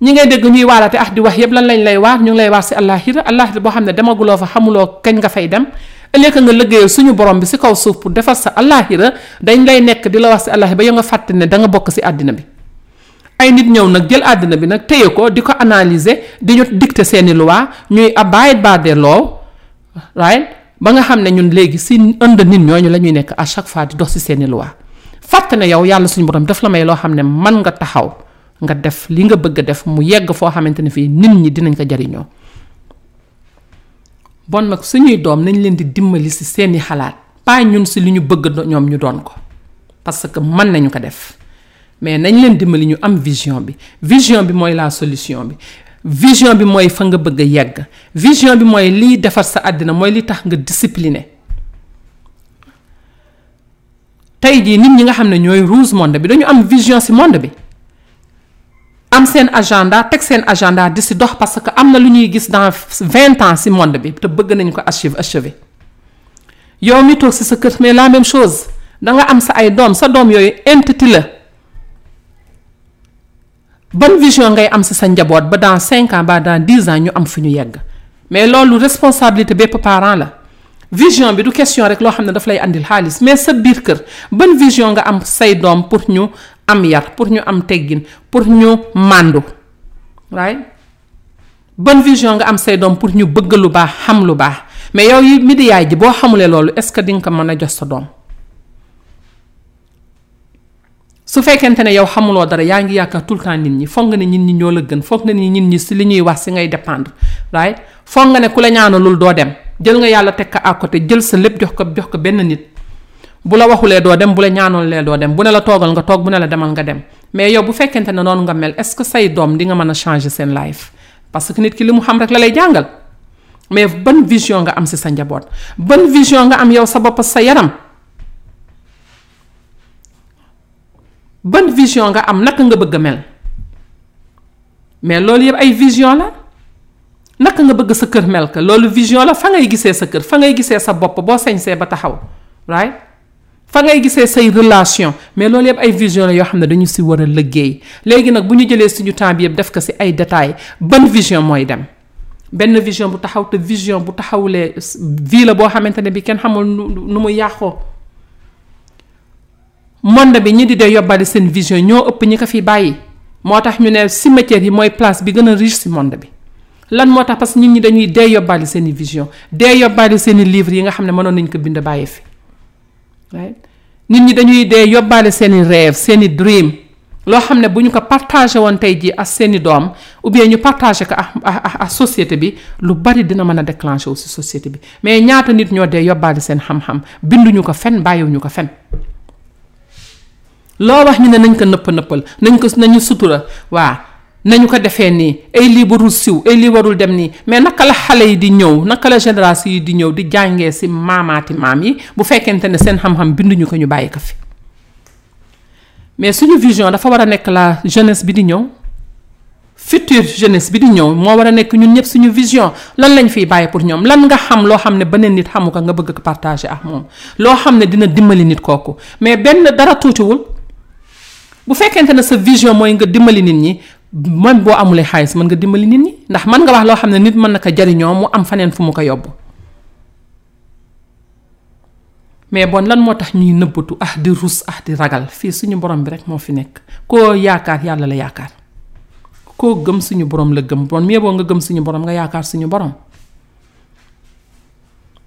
ñi ngay dégg ñuy waaraate ah di wax yëpp lan lañ lay waar ñu ngi lay waar si àllaaxira àllaaxira boo xam ne demaguloo fa xamuloo kañ nga fay dem ëllëg nga liggéeyal suñu borom bi si kaw suuf pour defar sa àllaaxira dañ lay nekk di la wax si àllaaxira ba yow nga fàtte ne da nga bokk si àddina bi ay nit ñëw nag jël àddina bi nag téye ko di ko analyser di ñu dicter seeni loi ñuy abide by the law right ba nga xam ne ñun léegi si ënd nit ñooñu la ñuy nekk à chaque fois di dox si seeni loi fàtte ne yow yàlla suñu borom daf la may loo xam ne man nga taxaw nga def li nga bëgg a def mu yegg foo xamante ne fii nit ñi dinañ ko jariñoo bon nag suñuy doom nañ leen di dimbali si seeni xalaat pas ñun si li ñu bëgg ñoom ñu doon ko parce que mën nañu ko def mais nañ leen dimbali ñu am vision bi vision bi mooy la solution bi vision bi mooy fa nga bëgg a yegg vision bi mooy liy defar sa àddina mooy li tax nga discipliné tey jii nit ñi nga xam ne ñooy rouge monde bi dañu am vision ci monde bi am seen agenda teg seen agenda di ci dox parce que am na lu ñuy gis dans vingt ans ci monde bi te bëgg nañu ko achieve achevé yow mi toog si sa kër mais la même chose da nga am sa ay doom sa doom yooyu entité la ban vision ngay am si sa njaboot ba dans cinq ans ba dans dix ans ñu am fu ñu yegg mais loolu responsabilité bépp parent la vision bi du question rek loo xam ne daf lay andil xaalis mais sa biir kër ban vision nga am say doom pour ñu am yar pour ñu am teggin pour ñu màndu right ban vision nga am say doom pour ñu bëgg lu baax xam lu baax mais yow yi mi di yaay ji boo xamulee loolu est-ce que di nga ko mën a jox sa doom su fekkente ne yow xamuloo dara yaa ngi yaakaar tout le temps nit ñi foog nga ne nit ñi ñoo la gën foog nga ne nit ñi si li ñuy wax si ngay dépendre right foog nga ne ku la ñaanalul doo dem jël nga yàlla teg ko à côté jël sa lépp jox ko jox ko benn nit bu la waxulee doo dem bu la ñaanalee doo dem bu ne la toogal nga toog bu ne la demal nga dem mais yow bu fekkente ne noonu nga mel est-ce que say doom di nga mën a changer seen life parce que nit ki li mu xam rek la lay jàngal mais ban vision nga am si sa njaboot ban vision nga am yow sa bopp sa yaram ban vision nga am naka nga bëgg a mel mais loolu yëpp ay vision la naka nga bëgg sa kër mel ka loolu vision la fa ngay gisee sa kër fa ngay gisee sa bopp boo sañsee ba taxaw right fa ngay gisee say relation mais loolu yëpp ay vision la yoo xam ne dañu si war a liggéey léegi nag bu ñu jëlee suñu temps bi yëpp def ko si ay détails ban vision mooy dem benn vision bu taxaw te vision bu taxawulee vie la boo xamante ne bi kenn xamul nu mu yàqoo monde bi ñi di dee yóbbaale seen vision ñoo ëpp ñi ko fi bàyyi moo tax ñu ne cimetière yi mooy place bi gën a riche si monde bi lan moo tax parce que nit ñi dañuy dee yóbbaale seen i vision dee yóbbaale seen i livres yi nga xam ne mënoon nañ ko bind bàyyi fi nit ñi dañuy dee yóbbaale seeni rêve seeni dream loo xam ne bu ñu ko partagé woon tey jii ak seeni doom ou bien ñu partagé ko ak ak ak société bi lu bari dina mën a déclenché aussi société bi mais ñaata nit ñoo dee yóbbaale seen xam-xam binduñu ko fen bàyyiwuñu ko fen loo wax ñu ne nañ ko nëpp nëppal nañ ko nañu sutura waa nañu ko defee nii ay lii warul siw ay lii warul dem nii mais naka la xale yi di ñëw naka la génération yi di ñëw di jàngee si maamaati maam yi bu fekkente ne seen xam-xam binduñu ko ñu bàyyi ko fi mais suñu vision dafa war a nekk la jeunesse bi di ñëw future jeunesse bi di ñëw moo war a nekk ñun ñëpp suñu vision lan lañ fiy bàyyi pour ñoom lan nga xam loo xam ne beneen nit xamu ko nga bëgg ko partager ak moom loo xam ne dina dimbali nit kooku mais benn dara tuutiwul bu fekkente ne sa vision mooy nga dimbali nit ñi même boo amulee xaalis mën nga dimbali nit ñi ndax mën nga wax loo xam ne nit mën na ko jariñoo mu am faneen fu mu ko yóbbu mais bon lan moo tax ñuy nëbbatu ah di rus ah di ragal fii suñu borom bi rek moo fi nekk koo yaakaar yàlla la yaakaar koo gëm suñu borom la gëm bon mais boo nga gëm suñu borom nga yaakaar suñu borom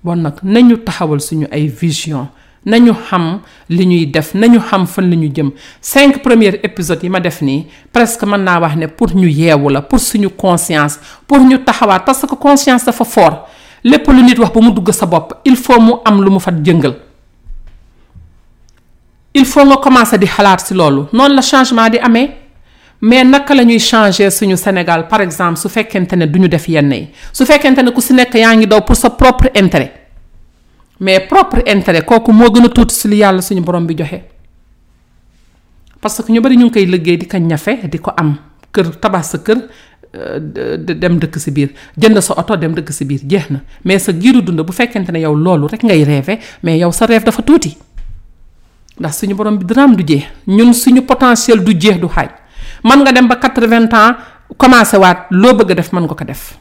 bon nag nañu taxawal suñu ay vision nañu xam li ñuy def nañu xam fan la ñu jëm cinq premiers épisodes yi ma def nii presque mën naa wax ne pour ñu yeewu la pour suñu conscience pour ñu taxawaat parce que conscience dafa fort lépp lu nit wax ba mu dugg sa bopp il faut mu am lu mu fat jëngal il faut nga commencer di xalaat si loolu noonu la changement di amee mais naka la ñuy changer suñu Sénégal par exemple su fekkente ne du ñu def yenn yi su fekkente ne ku si nekk yaa ngi daw pour sa propre intérêt mais propre intérêt kooku moo gën a tuuti si li yàlla suñu borom bi joxe. parce que ñu bari ñu ngi koy liggéey di ko ñafe di ko am kër tabax sa kër euh, dem dëkk si biir jënd sa oto dem dëkk si biir jeex na mais sa giiru dund bu fekkente ne yow loolu rek ngay rêvé mais yow sa rêve dafa tuuti ndax suñu borom bi daraam du jeex ñun suñu potentiel du jeex du xaaj man nga dem ba quatre-vingts ans commencé waat loo bëgg a def mën nga ko def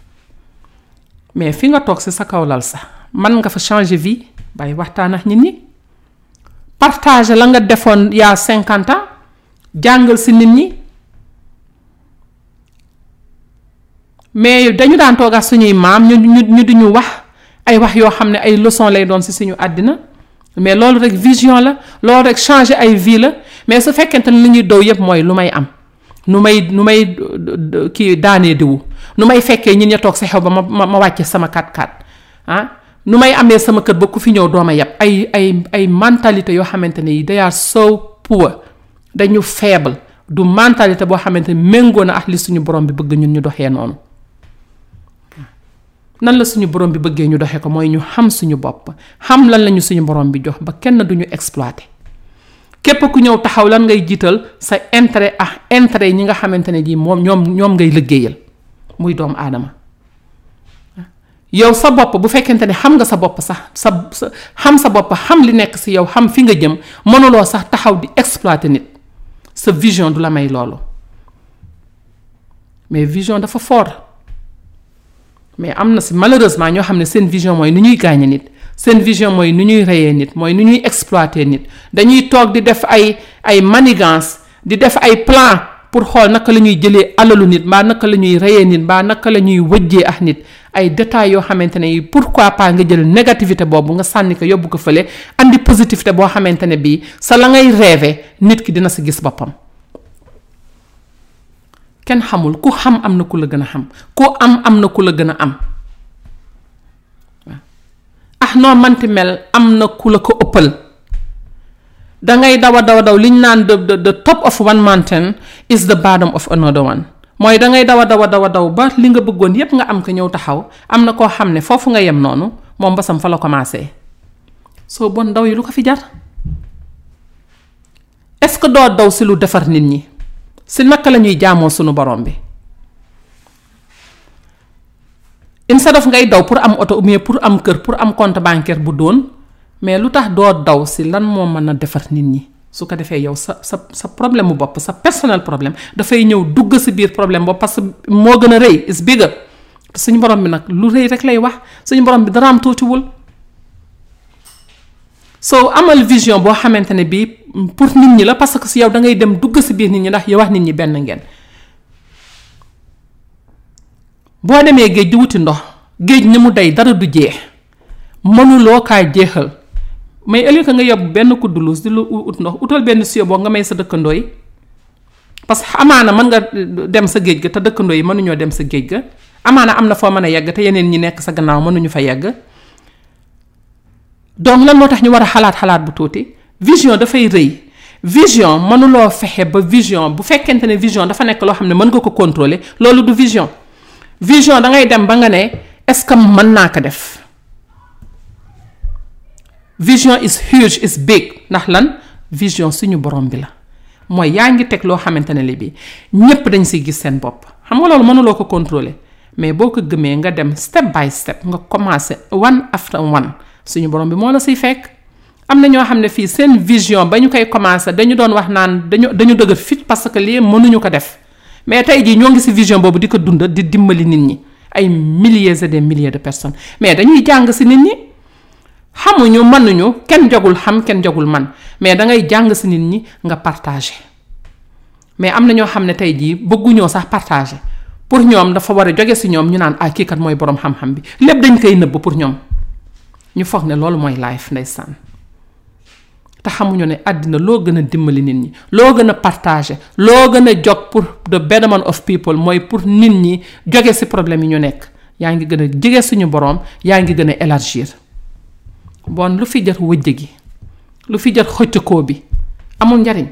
mais fi nga toog si sa kaw lal sax mën nga fa changer vie bàyyi waxtaan ak nit ñi partage la nga defoon yaa cinquante ans jàngal si nit ñi mais dañu daan toog ak suñuy maam ñu ñu ñu di ñu wax ay wax yoo xam ne ay leçon lay doon si suñu àddina mais loolu rek vision la loolu rek changer ay vie la mais su fekkente ne li ñuy dow yëpp mooy lu may am nu may nu may kii daanee diwu nu may fekkee ñin ña toog sa xew ba ma ma wàcce sama kat kat ah nu may amee sama kër ba ku fi ñëw dooma yab ay ay ay mentalité yoo xamante ne yi they are so poor dañu faible du mentalité boo xamante ne méngoo na ak li suñu borom bi bëgg ñun ñu doxee noonu nan la suñu borom bi bëggee ñu doxee ko mooy ñu xam suñu bopp xam lan lañu suñu borom bi jox ba kenn duñu exploité képp ku ñëw taxaw lan ngay jiital sa intérêt ak intérêt ñi nga xamante ne jii moom ñoom ñoom ngay liggéeyal muy doomu aadama yow sa bopp bu fekkente ne xam nga sa bopp sax sa sa xam sa bopp xam li nekk si yow xam fi nga jëm mënuloo sax taxaw di exploité nit sa vision du la may loolu mais vision dafa fort mais am na si malheureusement ñoo xam ne seen vision mooy nu ñuy gaañe nit seen vision mooy nu ñuy reyee nit mooy nu ñuy exploiter nit dañuy toog di def ay ay manigance di def ay plan pour xool naka la ñuy jëlee alalu nit mbaa naka la ñuy reyee nit mbaa naka la ñuy wëjjee ak nit ay détails yoo xamante ne yi pourquoi pas nga jël négativité boobu nga sànni ko yóbbu ko fële andi positivité boo xamante ne bii sa la ngay rêver nit ki dina si gis boppam. kenn xamul ku xam am na ku la gën a xam ku am am na ku la gën a am ah noo manti mel am na ku la ko ëppal dangay dawa dawa daw liñ naan the the top of one mountain is the bottom of another one mooy dangay dawa dawa dawa daw ba li nga bëggoon yépp nga am ko ñëw taxaw am na koo xam ne foofu nga yem noonu moom basam fa la commencé soo bon ndaw yi lu ko fi jar est-ce que doo daw si lu defar nit ñi si naka la ñuy jaamoo sunu borom bi instead of ngay daw pour am oto ou bien pour am kër pour am compte bancaire bu doon mais lu tax doo daw si lan moo mën a defar nit ñi su ko defee yow sa sa sa problème mu bopp sa personnel problème dafay ñëw dugg si biir problème boobu parce que moo gën a rëy is bigger te suñu borom bi nag lu rëy rek lay wax suñu borom bi daraam tuutiwul so amal vision boo xamante ne bii pour nit ñi la parce que si yow da ngay dem dugg si biir nit ñi ndax yow wax nit ñi benn ngeen boo demee géej di wuti ndox géej ni mu day dara du jeex mënuloo kaa jeexal mais ëllëg nga yob benn kuddu luus di lu ut ndox utal benn siyo boo nga may sa dëkkandoo yi parce que amaana mën nga dem sa géej ga te dëkkandoo yi mënuñoo dem sa géej ga amaana am na foo mën a yegg te yeneen ñi nekk sa gannaaw mënuñu fa yegg donc lan moo tax ñu war a xalaat xalaat bu tuuti vision dafay rëy vision mënuloo fexe ba vision bu fekkente ne vision dafa nekk loo xam ne mën nga ko contrôler loolu du vision vision da ngay dem ba nga ne est-ce que mën naa ko def vision is huge is big ndax lan vision suñu borom bi la mooy yaa ngi teg loo xamante ne li bi ñépp dañ siy gis seen bopp xam nga loolu mënuloo ko contrôler mais boo ko gëmee nga dem step by step nga commencé one after one suñu borom bi moo la siy fekk am na ñoo xam ne fii seen vision ba ñu koy commencé dañu doon wax naan dañu dañu dëgër fit parce que lii mënuñu ko def mais tey jii ñoo ngi si vision boobu di ko dund di dimbali nit ñi ay milliers et des milliers de personnes mais dañuy jàng si nit ñi xamuñu mënuñu kenn jogul xam kenn jogul man mais da ngay jàng si nit ñi nga partagé mais am na ñoo xam ne tey jii bëgguñoo sax partagé pour ñoom dafa war a joge si ñoom ñu naan ah kii kat mooy borom xam-xam bi lépp dañ koy nëbb pour ñoom ñu foog ne loolu mooy life ndeysaan te xamuñu ne àddina loo gën a dimbali nit ñi loo gën a partagé loo gën a jog pour the betterment of people mooy pour nit ñi joge si problème yi ñu nekk yaa ngi gën a jege suñu borom yaa ngi gën a élargir bon lu fi jar wëjj gi lu fi jar xëccëkoo bi amul njariñ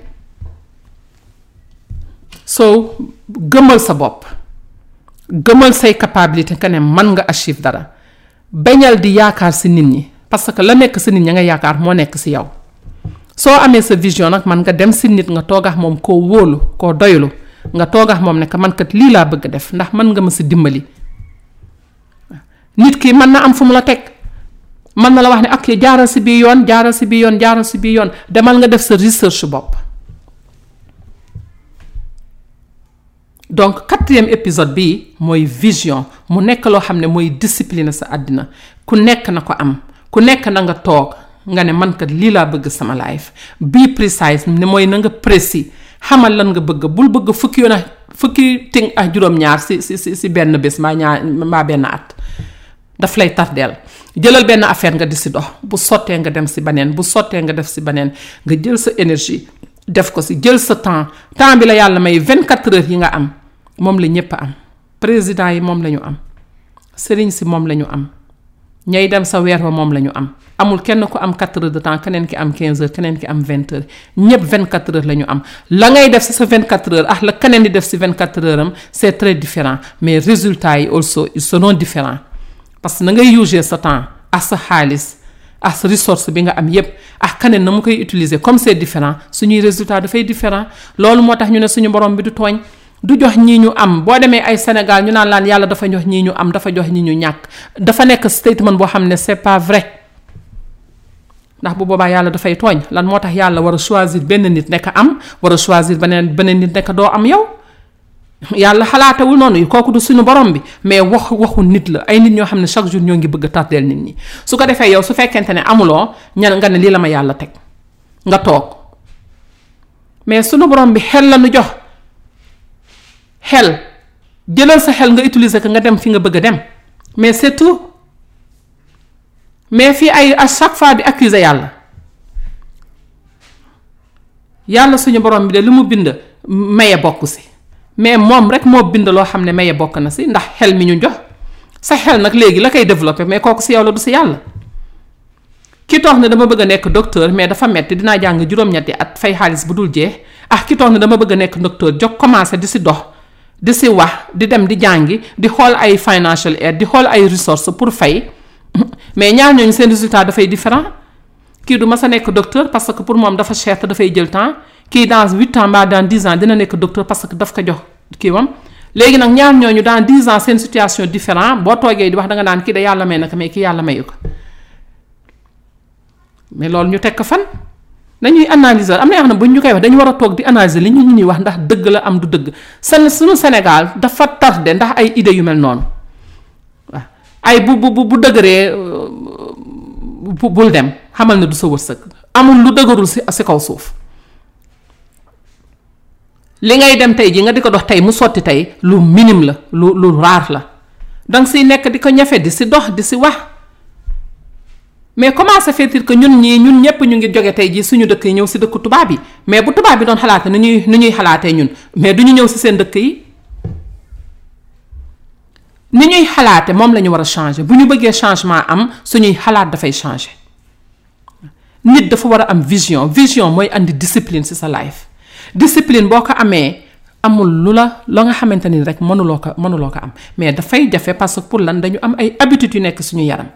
soo gëmal sa bopp gëmal say capacité que ne mën nga achieve dara bañal di yaakaar si nit ñi parce que la nekk si nit ña nga yaakaar moo nekk si yow soo amee sa vision nag man nga dem si nit nga toogax moom koo wóolu koo doylu nga toogax moom ne que man kat lii laa bëgg def ndax mën nga ma si dimbali nit ki mën na am fu mu la teg mën na la wax ne ak jaaral si bii yoon jaaral si bii yoon jaaral si bii yoon demal nga def sa research bopp donc quatrième épisode bi mooy vision mu nekk loo xam ne mooy discipline sa àddina ku nekk na ko am ku nekk na nga toog nga ne man kat lii laa bëgg sama life be precise ne mooy na nga précis xamal lan nga bëgg bul bëgg fukki yoon fukki ting ak juróom-ñaar si si si benn bés mbaa ñaar mbaa benn at daf lay tardeel jëlal benn affaire nga di si dox bu sottee nga dem si beneen bu sottee nga def si beneen nga jël sa énergie def ko si jël sa temps temps bi la yàlla may 24 heures yi nga am moom la ñëpp am. président yi moom lañu am sëriñ si moom lañu am ñay dem sa weer ba moom lañu am amul kenn ku am 4 heures de temps keneen ki am 15 heures keneen ki am 20 heures ñëpp 24 heures la ñu am la ngay def si sa 24 heures ah la keneen di def si 24 heures am c' est très différent mais résultat yi also ils seront différents parce que na ngay user sa temps ak sa xaalis ak sa ressource bi nga am yépp ak keneen na mu koy utiliser comme c' est différent suñuy résultat dafay différent loolu moo tax ñu ne suñu borom bi du tooñ du jox ñii ñu am boo demee ay Sénégal ñu naan laan yàlla dafa jox ñii ñu am dafa jox ñii ñu ñàkk dafa nekk statement boo xam ne c'est pas vrai ndax bu boobaa yàlla dafay tooñ lan moo tax yàlla war a choisir benn nit nekk am war a choisir beneen beneen nit nekk doo am yow yàlla xalaatewul noonu kooku du suñu borom bi mais wax waxu nit la ay nit ñoo xam ne chaque jour ñoo ngi bëgg a tardeel nit ñi su ko defee yow su fekkente ne amuloo ñan nga ne lii la ma yàlla teg nga toog mais sunu borom bi xel la nu jox xel jëlal sa xel nga utiliser ko nga dem fi nga bëgg a dem mais c'est tout mais fii ay à chaque fois di accuser yàlla yàlla suñu borom bi de li mu bind maye bokk si mais moom rek moo bind loo xam ne maye bokk na si ndax xel mi ñu jox sa xel nag léegi la koy développé mais kooku si yow la du si yàlla ki toog ne dama bëgg a nekk docteur mais dafa metti dinaa jàng juróom-ñetti at fay xaalis bu dul jeex ah ki toog ne dama bëgg a nekk docteur jog commencé di si dox di si wax di dem di jàngi di xool ay financial aid di xool ay resources pour fay mais ñaar ñooñu seen résultat dafay différent kii du mas a nekk docteur parce que pour moom dafa cher te dafay jël temps kii dans huit ans mbaa dans dix ans dina nekk docteur parce que daf ko jox kii wam léegi nag ñaar ñooñu dans dix ans seen situation différent boo toogee di wax da nga naan kii da yàlla may na ko mais kii yàlla mayu ko mais loolu ñu teg ko fan nañuy analyser am na yoo xam ne bu ñu koy wax dañu war a toog di analyser li ñu ñuy wax ndax dëgg la am du dëgg seen suñu Sénégal dafa tardé ndax ay idées yu mel noonu waaw ay bu bu bu dëgëree euh, bu bul dem xamal na du sa wërsëg amul lu dëgërul si si kaw suuf. li ngay dem tey ji nga di ko dox tey mu sotti tey lu minime la lu lu raar la danga siy nekk di ko ñafe di si dox di si wax mais comment ça fait que ñun ñii ñun ñëpp ñu ngi joge tey jii suñu dëkk yi ñëw si dëkk tubaab yi mais bu tubaab bi doon xalaate nu ñuy nu ñuy xalaatee ñun mais du ñu ñëw si seen dëkk yi ni ñuy xalaate moom la ñu war a changer bu ñu bëggee changement am suñuy xalaat dafay changer nit dafa war a am vision vision mooy andi discipline ci sa life discipline boo ko amee amul lu la loo nga xamante ni rek mënuloo ko mënuloo ko am mais dafay jafe parce que pour lan dañu am ay habitudes yu nekk suñu yaram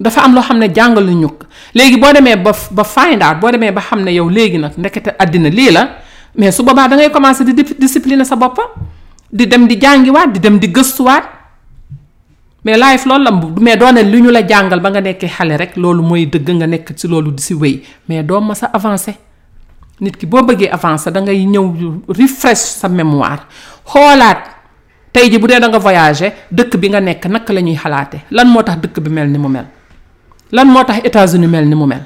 dafa am loo xam ne jàngaluñu ko léegi boo demee ba ba find out boo demee ba xam ne yow léegi nag ndekete àddina lii la mais su boobaa da ngay commencer di discipliner sa bopp di dem di jàngiwaat di dem di gëstuwaat. mais life loolu la mais doone li ñu la jàngal ba nga nekkee xale rek loolu mooy dëgg nga nekk ci loolu di si wéy mais doo ma sa avancé nit ki boo bëggee avancé da ngay ñëw refresh sa mémoire xoolaat tey ji bu dee da nga voyagé dëkk bi nga nekk naka la ñuy xalaate lan moo tax dëkk bi mel ni mu mel lan moo tax États-Unis mel ni mu mel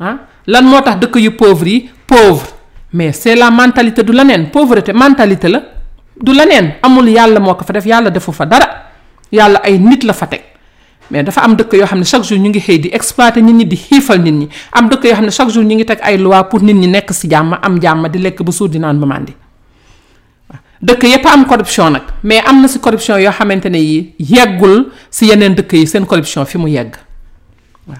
ah lan moo tax dëkk yu pauvre yi pauvre mais c'est la mentalité du la neen pauvreté mentalité la du la neen amul yàlla moo ko fa def yàlla defu fa dara yàlla ay nit la fa teg mais dafa am dëkk yoo xam ne chaque jour ñu ngi xëy di exploiter nit ñi di xiifal nit ñi am dëkk yoo xam ne chaque jour ñu ngi teg ay loi pour nit ñi nekk ci jàmm am jàmm di lekk ba suur di naan ba màndi dëkk yëpp am corruption nag mais am na si corruption yoo xamante ne yi yeggul si yeneen dëkk yi seen corruption fi mu yegg waaw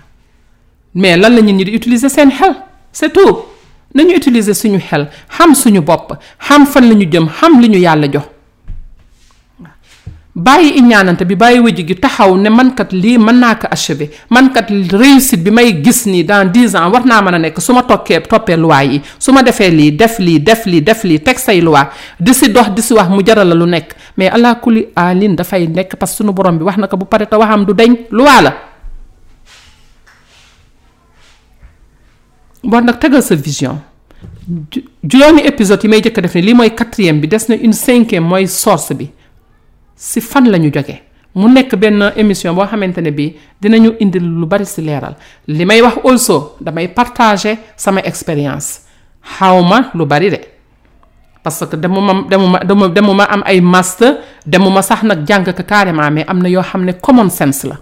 mais lan la ñun ñi di utiliser seen xel c'est tout nañu utiliser suñu xel xam suñu bopp xam fan la ñu jëm xam li ñu yàlla jox bàyyi iñaanante bi bàyyi wëjj gi taxaw ne mankat lii mën naa ko achever mankat réussite bi may gis nii dans dix ans war naa mën a nekk su ma tokkee toppee loi yi su ma defee lii def lii def lii def lii teg say loi di si dox di si wax mu jaral la lu nekk mais ala kulli alin dafay nekk parce que sunu borom bi wax na ko bu pare te waxam du deñ loi la war nag tegal sa vision ju- juróomi épisode yi may jëkk a def ne lii mooy quatrième bi des na une cinquième mooy source bi si fan la ñu jóge mu nekk benn émission boo xamante ne bii dinañu indi lu bari si leeral li may wax also damay partager sama expérience xawma lu bari de parce que demuma demuma demuma demuma am ay master demuma sax nag jàng ko carrément mais am na yoo xam ne common sense la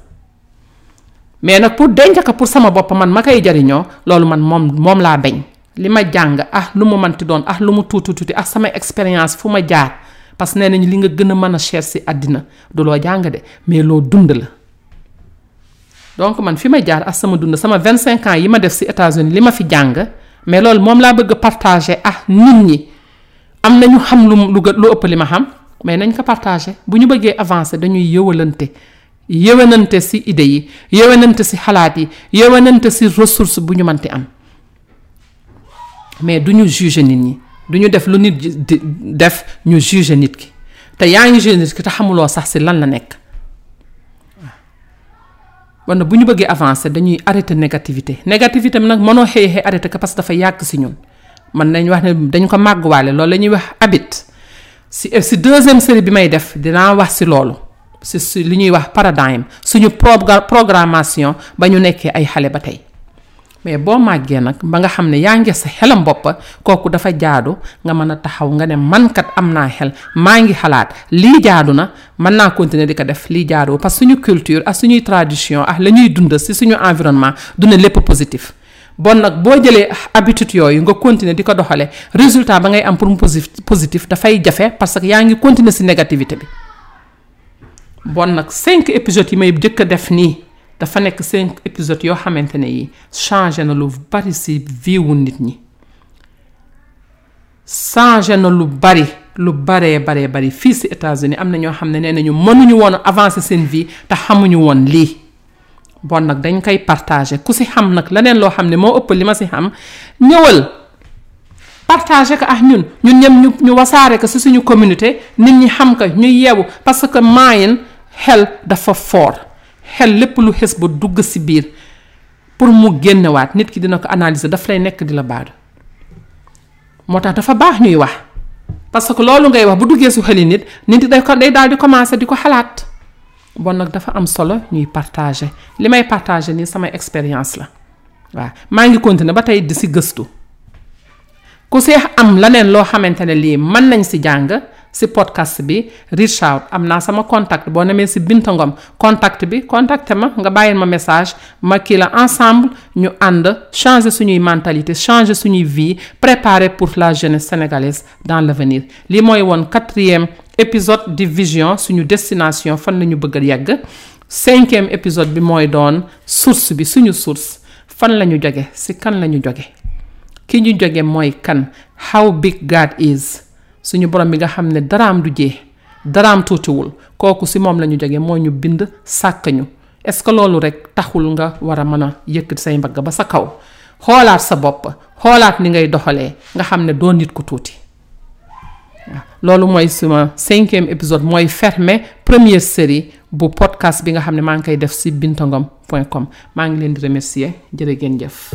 mais nag pour denc ko pour sama bopp man ma koy jariñoo loolu man moom moom laa bañ li ma jàng ah lu mu manti doon ah lu mu tuuti tuuti ah sama expérience fu ma jaar parce que nee nañu li nga gën a mën a cher si àddina du loo jàng de mais loo dund la donc man fi ma jaar ak sama dund sama 25 ans yi ma def si États-Unis li ma fi jàng mais loolu moom laa bëgg a partager ah nit ñi am na ñu xam lu lu gë- lu ëpp li ma xam mais nañ ko partager bu ñu bëggee avancer dañuy yëwalante yéwénante si idée yi yéwénante si xalaat yi yéwénante si ressource bu ñu mënti am mais du ñu juger nit ñi du ñu def lu nit di def ñu juger nit ki te yaa ngi juger nit ki te xamuloo sax si lan la nekk wala bu ñu bëggee avancer dañuy arrêter négativité négativité bi nag mënoo xëy xëy arrêter ko parce que dafa yàgg si ñun mën nañ wax ne dañ ko màgguwaale loolu la ñuy wax habit si si deuxième série bi may def dinaa wax si loolu si si li ñuy wax paradigme suñu progra- programmation ba ñu nekkee ay xale ba tey mais boo màggee nag ba nga xam ne yaa ngi sa xelam boppa kooku dafa jaadu nga mën a taxaw nga ne man kat am naa xel maa ngi xalaat lii jaadu na mën naa continuer di ko def lii jaadu parce que suñu culture ak suñuy tradition ak la ñuy dund si suñu environnement du ne lépp positif bon nag boo jëlee habitude yooyu nga continuer di ko doxale résultat ba ngay am pour mu positif dafay jafe parce que yaa ngi continuer si négativité bi bon nag cinq épisodes yi may jëkk a def nii dafa nekk cinq épisodes yoo xamante ne yi changé na lu bari si viwu nit ñi changé na lu bari lu baree baree bari fii si États-Unis am na ñoo xam ne nee nañu mënuñu woon avancer seen vie te xamuñu woon lii bon nag dañ koy partagé ku si xam nag leneen loo xam ne moo ëpp li ma si xam ñëwal partagé ko ak ñun ñun ñëpp ñu ñu wasaare ko si suñu communauté nit ñi xam ko ñu yeewu parce que maayin xel dafa fort xel lépp lu xes ba dugg si biir pour mu génnewaat nit ki dina ko analyser daf lay nekk di la baadu moo tax dafa baax ñuy wax parce que loolu ngay wax bu duggee su xeli nit nit day ko day daal di commencé di ko xalaat bon nag dafa am solo ñuy partager li may partager nii sama expérience la waaw maa ngi continuer ba tey di si gëstu ku seex am leneen loo xamante ne lii mën nañ si jàng si podcast bi reach out am naa sama contact boo demee si Binta Ngom contact bi contacté ma nga bàyyil ma message ma kii la ensemble ñu ànd changer suñuy mentalité changer suñuy vie préparer pour la jeunesse sénégalaise dans l'avenir lii mooy woon quatrième épisode de vision suñu destination fan la ñu bëgg a yegg cinquième épisode bi mooy doon source bi suñu source fan la ñu joge si kan la ñu joge ki ñu joge mooy kan how big God is suñu borom bi nga xam ne daraam du jeex daraam tuutiwul kooku si moom la ñu jóge moo ñu bind sàkk ñu est-ce que loolu rek taxul nga war a mën a yëkkati say mbagg ba sa kaw xoolaat sa bopp xoolaat ni ngay doxalee nga xam ne doo nit ku tuuti waaw loolu mooy suma cinquième épisode mooy fermer première série bu podcast bi nga xam ne maa ngi koy def si bintangom point com maa ngi leen di remercier jërë ngeen jëf